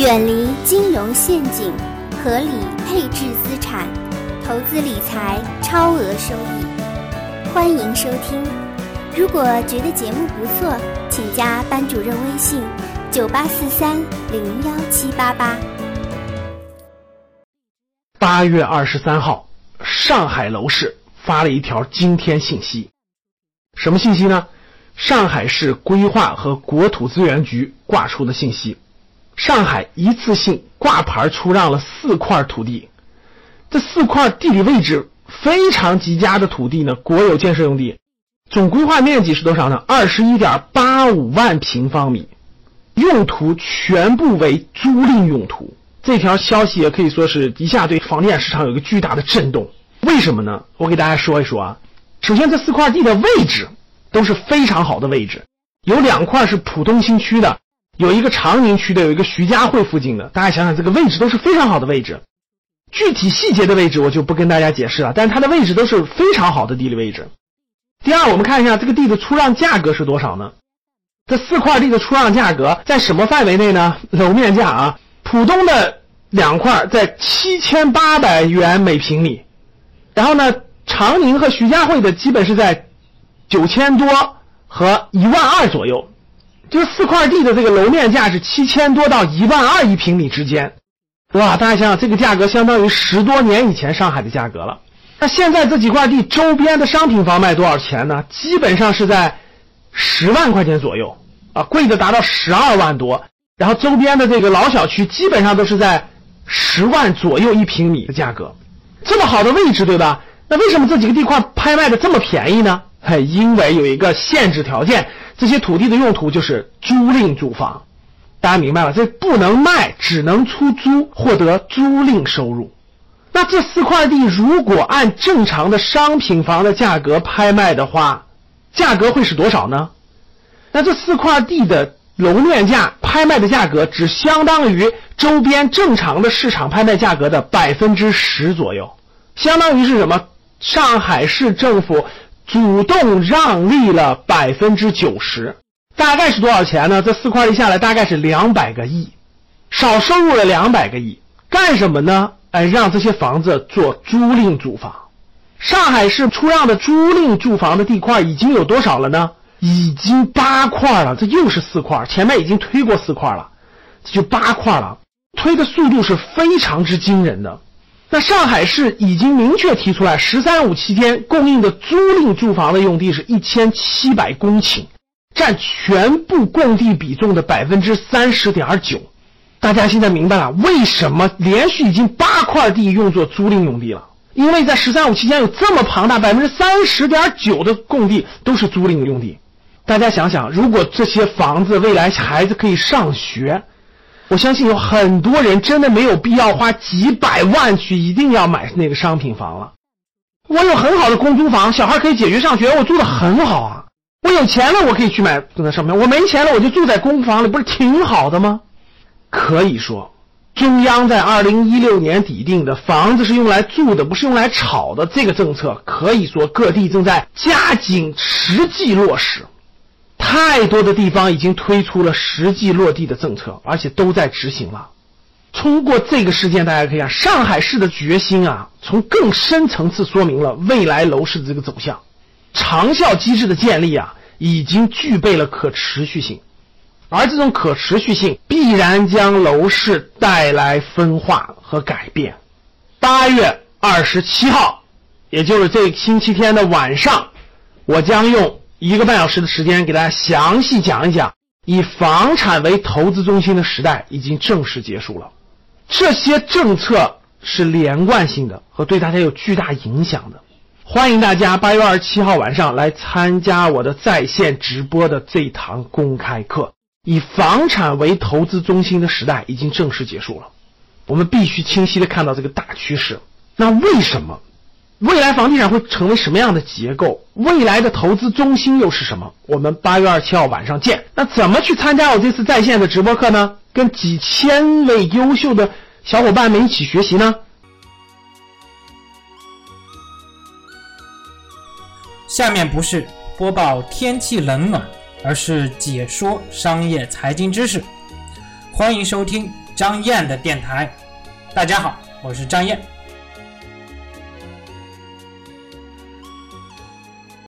远离金融陷阱，合理配置资产，投资理财超额收益。欢迎收听。如果觉得节目不错，请加班主任微信：九八四三零幺七八八。八月二十三号，上海楼市发了一条惊天信息，什么信息呢？上海市规划和国土资源局挂出的信息。上海一次性挂牌出让了四块土地，这四块地理位置非常极佳的土地呢，国有建设用地，总规划面积是多少呢？二十一点八五万平方米，用途全部为租赁用途。这条消息也可以说是一下对房地产市场有一个巨大的震动。为什么呢？我给大家说一说啊。首先，这四块地的位置都是非常好的位置，有两块是浦东新区的。有一个长宁区的，有一个徐家汇附近的，大家想想，这个位置都是非常好的位置。具体细节的位置我就不跟大家解释了，但是它的位置都是非常好的地理位置。第二，我们看一下这个地的出让价格是多少呢？这四块地的出让价格在什么范围内呢？楼面价啊，浦东的两块在七千八百元每平米，然后呢，长宁和徐家汇的基本是在九千多和一万二左右。就四块地的这个楼面价是七千多到一万二一平米之间，哇！大家想想，这个价格相当于十多年以前上海的价格了。那现在这几块地周边的商品房卖多少钱呢？基本上是在十万块钱左右啊，贵的达到十二万多。然后周边的这个老小区基本上都是在十万左右一平米的价格，这么好的位置，对吧？那为什么这几个地块拍卖的这么便宜呢？嘿，因为有一个限制条件。这些土地的用途就是租赁住房，大家明白了？这不能卖，只能出租，获得租赁收入。那这四块地如果按正常的商品房的价格拍卖的话，价格会是多少呢？那这四块地的楼面价拍卖的价格只相当于周边正常的市场拍卖价格的百分之十左右，相当于是什么？上海市政府。主动让利了百分之九十，大概是多少钱呢？这四块一下来大概是两百个亿，少收入了两百个亿，干什么呢？哎，让这些房子做租赁住房。上海市出让的租赁住房的地块已经有多少了呢？已经八块了，这又是四块，前面已经推过四块了，这就八块了，推的速度是非常之惊人的。那上海市已经明确提出来，“十三五”期间供应的租赁住房的用地是一千七百公顷，占全部供地比重的百分之三十点九。大家现在明白了为什么连续已经八块地用作租赁用地了？因为在“十三五”期间有这么庞大百分之三十点九的供地都是租赁用地。大家想想，如果这些房子未来孩子可以上学。我相信有很多人真的没有必要花几百万去一定要买那个商品房了。我有很好的公租房，小孩可以解决上学，我住的很好啊。我有钱了，我可以去买那商品我没钱了，我就住在公房里，不是挺好的吗？可以说，中央在二零一六年底定的房子是用来住的，不是用来炒的这个政策，可以说各地正在加紧实际落实。太多的地方已经推出了实际落地的政策，而且都在执行了。通过这个事件，大家可以看上海市的决心啊，从更深层次说明了未来楼市的这个走向。长效机制的建立啊，已经具备了可持续性，而这种可持续性必然将楼市带来分化和改变。八月二十七号，也就是这星期天的晚上，我将用。一个半小时的时间，给大家详细讲一讲，以房产为投资中心的时代已经正式结束了。这些政策是连贯性的和对大家有巨大影响的。欢迎大家八月二十七号晚上来参加我的在线直播的这堂公开课。以房产为投资中心的时代已经正式结束了。我们必须清晰的看到这个大趋势。那为什么？未来房地产会成为什么样的结构？未来的投资中心又是什么？我们八月二十七号晚上见。那怎么去参加我这次在线的直播课呢？跟几千位优秀的小伙伴们一起学习呢？下面不是播报天气冷暖，而是解说商业财经知识。欢迎收听张燕的电台。大家好，我是张燕。